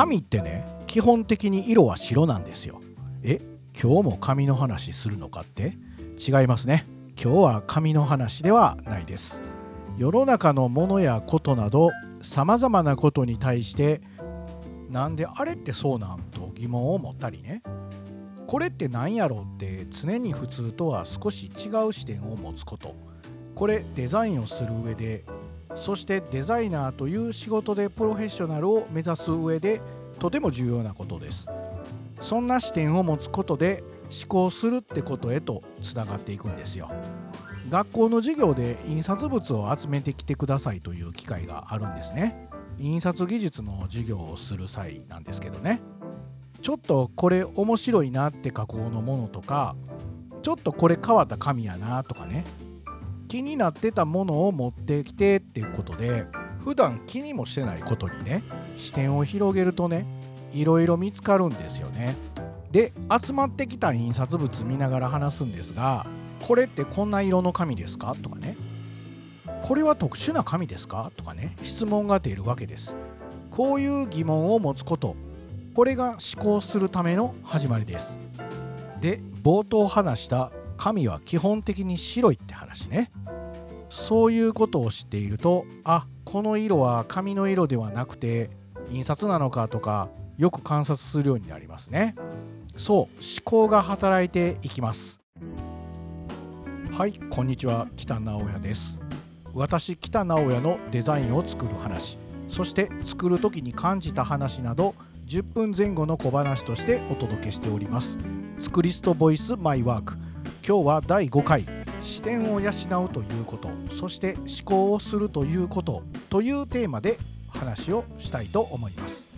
紙ってね基本的に色は白なんですよ。え今日も紙の話するのかって？違いますね。今日は紙の話ではないです。世の中のものやことなどさまざまなことに対してなんであれってそうなんと疑問を持ったりね。これって何やろうって常に普通とは少し違う視点を持つこと。これデザインをする上でそしてデザイナーという仕事でプロフェッショナルを目指す上でとても重要なことです。そんな視点を持つことで思考するってことへとつながっていくんですよ。学校の授業で印刷物を集めてきてくださいという機会があるんですね。印刷技術の授業をする際なんですけどね。ちょっとこれ面白いなって加工のものとかちょっとこれ変わった紙やなとかね。気になってたものを持ってきてっていうことで普段気にもしてないことにね視点を広げるとねいろいろ見つかるんですよね。で集まってきた印刷物見ながら話すんですがこれってこんな色の紙ですか？とかね。これは特殊な紙ですか？とかね。質問が出るわけです。こういう疑問を持つこと。これが思考するための始まりです。で冒頭話した紙は基本的に白いって話ね。そういうことを知っているとあこの色は紙の色ではなくて印刷なのかとかよく観察するようになりますね。そう思考が働いていきます。はいこんにちは。北直哉です。私北直哉のデザインを作る話。そして作る時に感じた話など10分前後の小話としてお届けしております。作りストボイスマイワーク。今日は第5回。視点を養うということ。そして思考をするということ。というテーマで話をしたいと思います。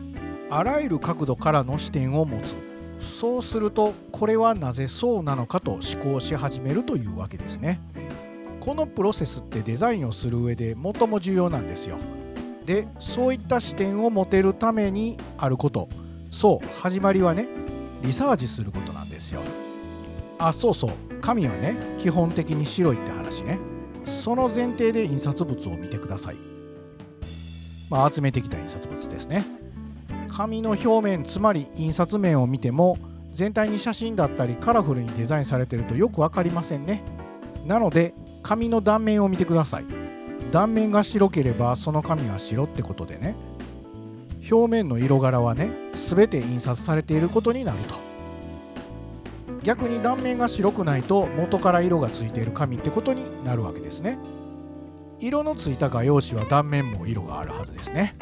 あらゆる角度からの視点を持つ。そうするとこれはなぜそうなのかと思考し始めるというわけですね。このプロセスってデザインをする上で最も重要なんですよ。でそういった視点を持てるためにあること。そう始まりはねリサーチすることなんですよ。あそうそう。紙はね基本的に白いって話ね。その前提で印刷物を見てください。まあ集めてきた印刷物ですね。紙の表面つまり印刷面を見ても全体に写真だったりカラフルにデザインされてるとよく分かりませんね。なので紙の断面を見てください。断面が白ければその紙は白ってことでね。表面の色柄はね全て印刷されていることになると。逆に断面が白くないと元から色がついている紙ってことになるわけですね。色のついた画用紙は断面も色があるはずですね。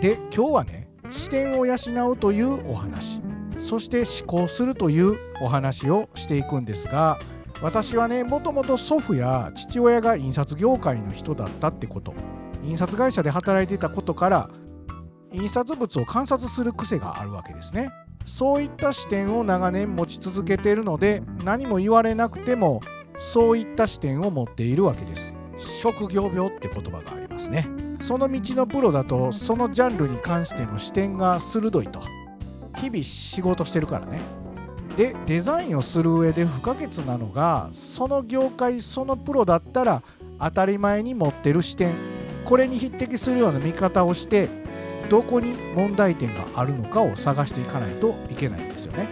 で今日はね視点を養うというお話。そして思考するというお話をしていくんですが私はねもともと祖父や父親が印刷業界の人だったってこと。印刷会社で働いていたことから印刷物を観察する癖があるわけですね。そういった視点を長年持ち続けているので何も言われなくてもそういった視点を持っているわけです。職業病って言葉がありますね。その道のプロだとそのジャンルに関しての視点が鋭いと。日々仕事してるからね。でデザインをする上で不可欠なのがその業界そのプロだったら当たり前に持ってる視点。これに匹敵するような見方をしてどこに問題点があるのかを探していかないといけないんですよね。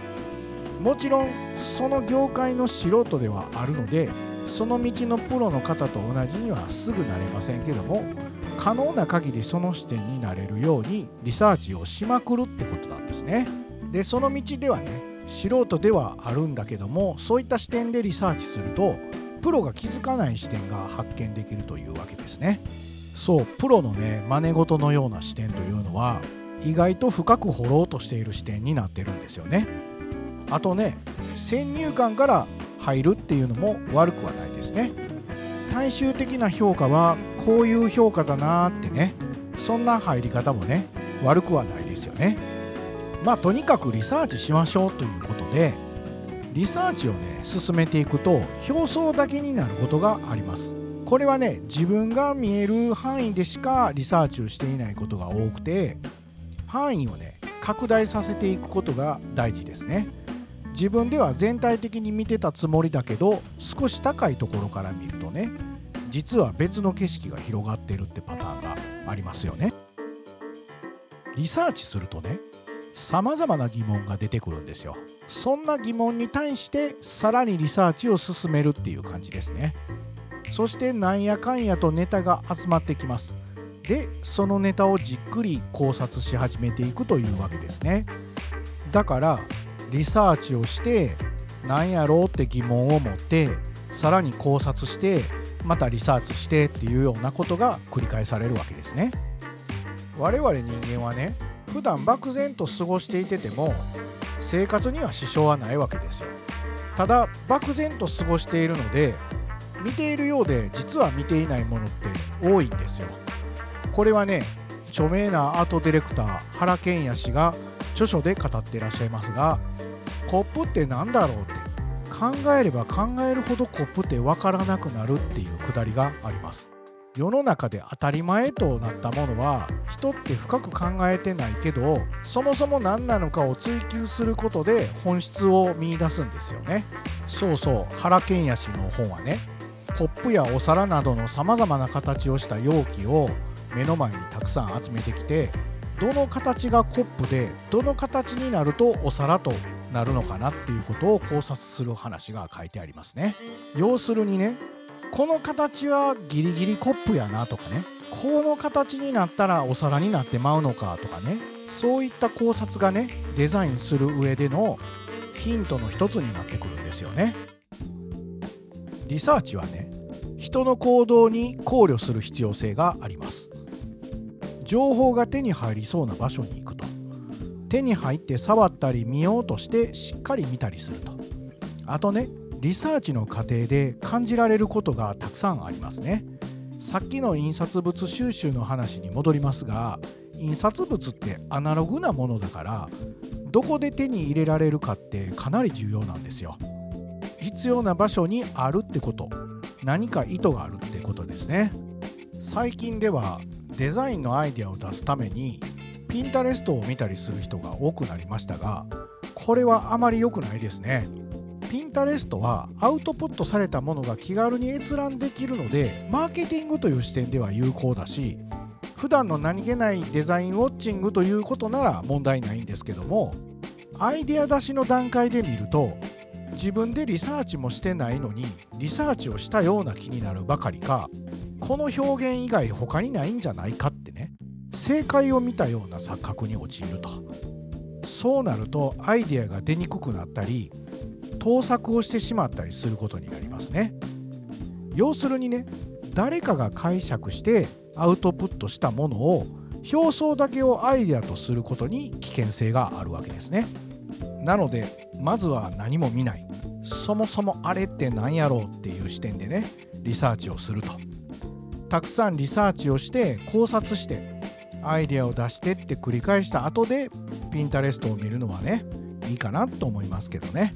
もちろんその業界の素人ではあるのでその道のプロの方と同じにはすぐなれませんけども可能な限りその視点になれるようにリサーチをしまくるってことなんですね。でその道ではね素人ではあるんだけどもそういった視点でリサーチするとプロが気づかない視点が発見できるというわけですね。そうプロのね真似事のような視点とのは意外と深く掘ろうとしている視点になってるんですよね。あとね先入観から入るっていうのも悪くはないですね。大衆的な評価はこういう評価だなーってねそんな入り方もね悪くはないですよね。まあとにかくリサーチしましょうということでリサーチをね進めていくと表層だけになることがあります。これはね自分が見える範囲でしかリサーチをしていないことが多くて範囲をね拡大させていくことが大事ですね。自分では全体的に見てたつもりだけど少し高いところから見るとね実は別の景色が広がってるってパターンがありますよね。リサーチするとね様々な疑問が出てくるんですよ。そんな疑問に対してさらにリサーチを進めるっていう感じですね。そしてなんやかんやとネタが集まってきます。でそのネタをじっくり考察し始めていくというわけですね。だからリサーチをして何やろうって疑問を持ってさらに考察してまたリサーチしてっていうようなことが繰り返されるわけですね。我々人間はね普段漠然と過ごしていてても生活には支障はないわけですよ。ただ漠然と過ごしているので見ているようで実は見ていないものって多いんですよ。これはね著名なアートディレクター原賢也氏が著書で語っていらっしゃいますがコップって何だろうって考えれば考えるほどコップって分からなくなるっていうくだりがあります。世の中で当たり前となったものは人って深く考えてないけどそもそも何なのかを追求することで本質を見いだすんですよね。そうそう原賢也氏の本はね。コップやお皿などのさまざまな形をした容器を目の前にたくさん集めてきてどの形がコップでどの形になるとお皿となるのかなっていうことを考察する話が書いてありますね。要するにねこの形はギリギリコップやなとかねこの形になったらお皿になってまうのかとかねそういった考察がねデザインする上でのヒントの一つになってくるんですよね。リサーチはね人の行動に考慮する必要性があります。情報が手に入りそうな場所に行くと手に入って触ったり見ようとしてしっかり見たりすると。あとねリサーチの過程で感じられることがたくさんありますね。さっきの印刷物収集の話に戻りますが印刷物ってアナログなものだからどこで手に入れられるかってかなり重要なんですよ。必要な場所にあるってこと。何か意図があるってことですね。最近ではデザインのアイデアを出すためにピンタレストを見たりする人が多くなりましたがこれはあまり良くないですね。ピンタレストはアウトプットされたものが気軽に閲覧できるのでマーケティングという視点では有効だし普段の何気ないデザインウォッチングということなら問題ないんですけどもアイデア出しの段階で見ると自分でリサーチもしてないのにリサーチをしたような気になるばかりかこの表現以外他にないんじゃないかってね正解を見たような錯覚に陥ると。そうなるとアイデアが出にくくなったり盗作をしてしまったりすることになりますね。要するにね誰かが解釈してアウトプットしたものを表層だけをアイデアとすることに危険性があるわけですね。なのでまずは何も見ない。そもそもあれって何やろうっていう視点でねリサーチをすると。たくさんリサーチをして考察してアイデアを出してって繰り返した後でピンタレストを見るのはねいいかなと思いますけどね。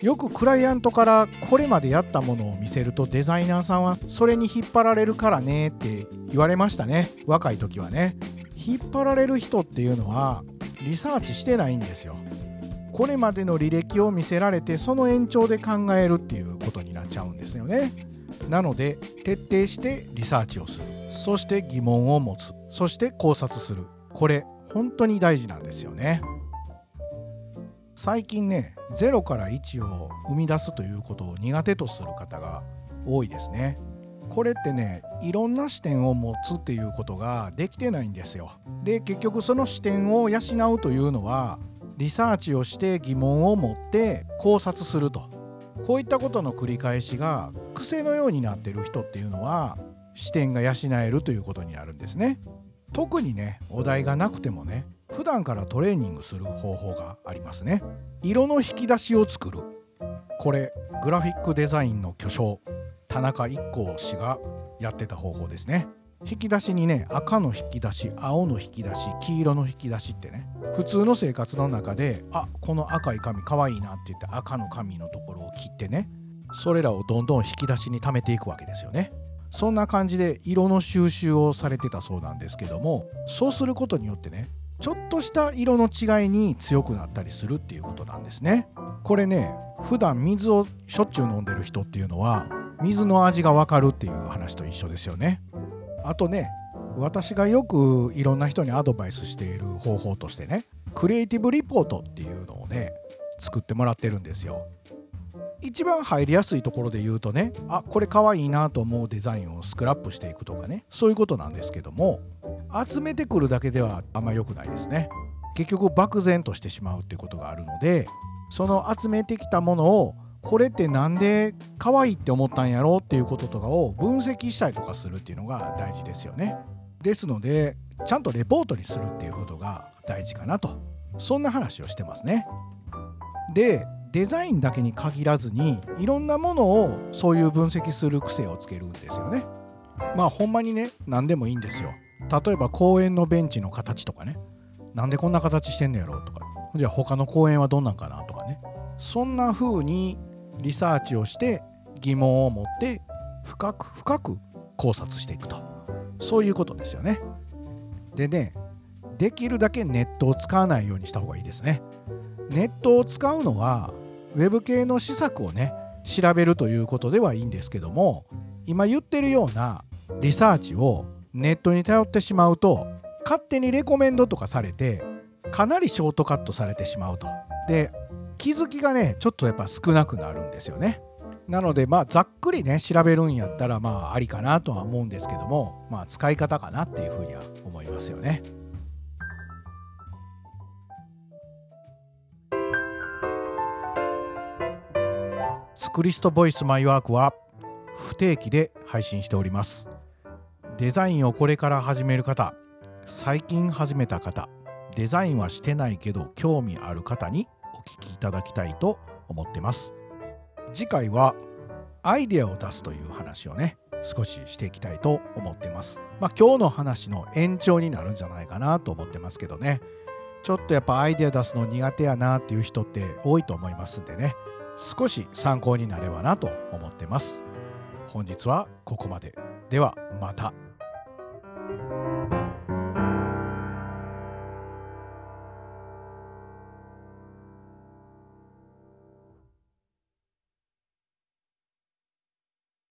よくクライアントからこれまでやったものを見せるとデザイナーさんはそれに引っ張られるからねって言われましたね。若い時はね。引っ張られる人っていうのはリサーチしてないんですよ。これまでの履歴を見せられてその延長で考えるっていうことになっちゃうんですよね。なので徹底してリサーチをする。そして疑問を持つ。そして考察する。これ本当に大事なんですよね。最近ね0から1を生み出すということを苦手とする方が多いですね。これってねいろんな視点を持つっていうことができてないんですよ。で結局その視点を養うというのはリサーチをして疑問を持って考察すると。こういったことの繰り返しが癖のようになってる人っていうのは視点が養えるということになるんですね。特にねお題がなくてもね普段からトレーニングする方法がありますね。色の引き出しを作る。これグラフィックデザインの巨匠田中一行氏がやってた方法ですね。引き出しにね赤の引き出し青の引き出し黄色の引き出しってね普通の生活の中であこの赤い紙かわいいなって言って赤の紙のところを切ってねそれらをどんどん引き出しに貯めていくわけですよね。そんな感じで色の収集をされてたそうなんですけどもそうすることによってねちょっとした色の違いに強くなったりするっていうことなんですね。これね普段水をしょっちゅう飲んでる人っていうのは水の味がわかるっていう話と一緒ですよね。あとね私がよくいろんな人にアドバイスしている方法としてねクリエイティブリポートっていうのをね作ってもらってるんですよ。一番入りやすいところで言うとねあこれかわいいなと思うデザインをスクラップしていくとかねそういうことなんですけども集めてくるだけではあんま良くないですね。結局漠然としてしまうっていうことがあるのでその集めてきたものをこれって何で可愛いって思ったんやろうっていうこととかを分析したりとかするっていうのが大事ですよね。ですのでちゃんとレポートにするっていうことが大事かなと。そんな話をしてますね。でデザインだけに限らずにいろんなものをそういう分析する癖をつけるんですよね。まあほんまにね何でもいいんですよ。例えば公園のベンチの形とかね。なんでこんな形してんのやろうとか。じゃあ他の公園はどんなんかなとかね。そんな風にリサーチをして疑問を持って深く深く考察していくと。そういうことですよね。でねできるだけネットを使わないようにした方がいいですね。ネットを使うのはウェブ系の施策をね調べるということではいいんですけども今言ってるようなリサーチをネットに頼ってしまうと勝手にレコメンドとかされてかなりショートカットされてしまうと。で気づきがねちょっとやっぱ少なくなるんですよね。なのでまあざっくりね調べるんやったらまあありかなとは思うんですけどもまあ使い方かなっていうふうには思いますよね。スクリストボイスマイワークは不定期で配信しております。デザインをこれから始める方最近始めた方デザインはしてないけど興味ある方にお聞きいただきたいと思ってます。次回はアイデアを出すという話をね少ししていきたいと思ってます。まあ今日の話の延長になるんじゃないかなと思ってますけどね。ちょっとやっぱアイデア出すの苦手やなっていう人って多いと思いますんでね。少し参考になればなと思ってます。本日はここまで。ではまた。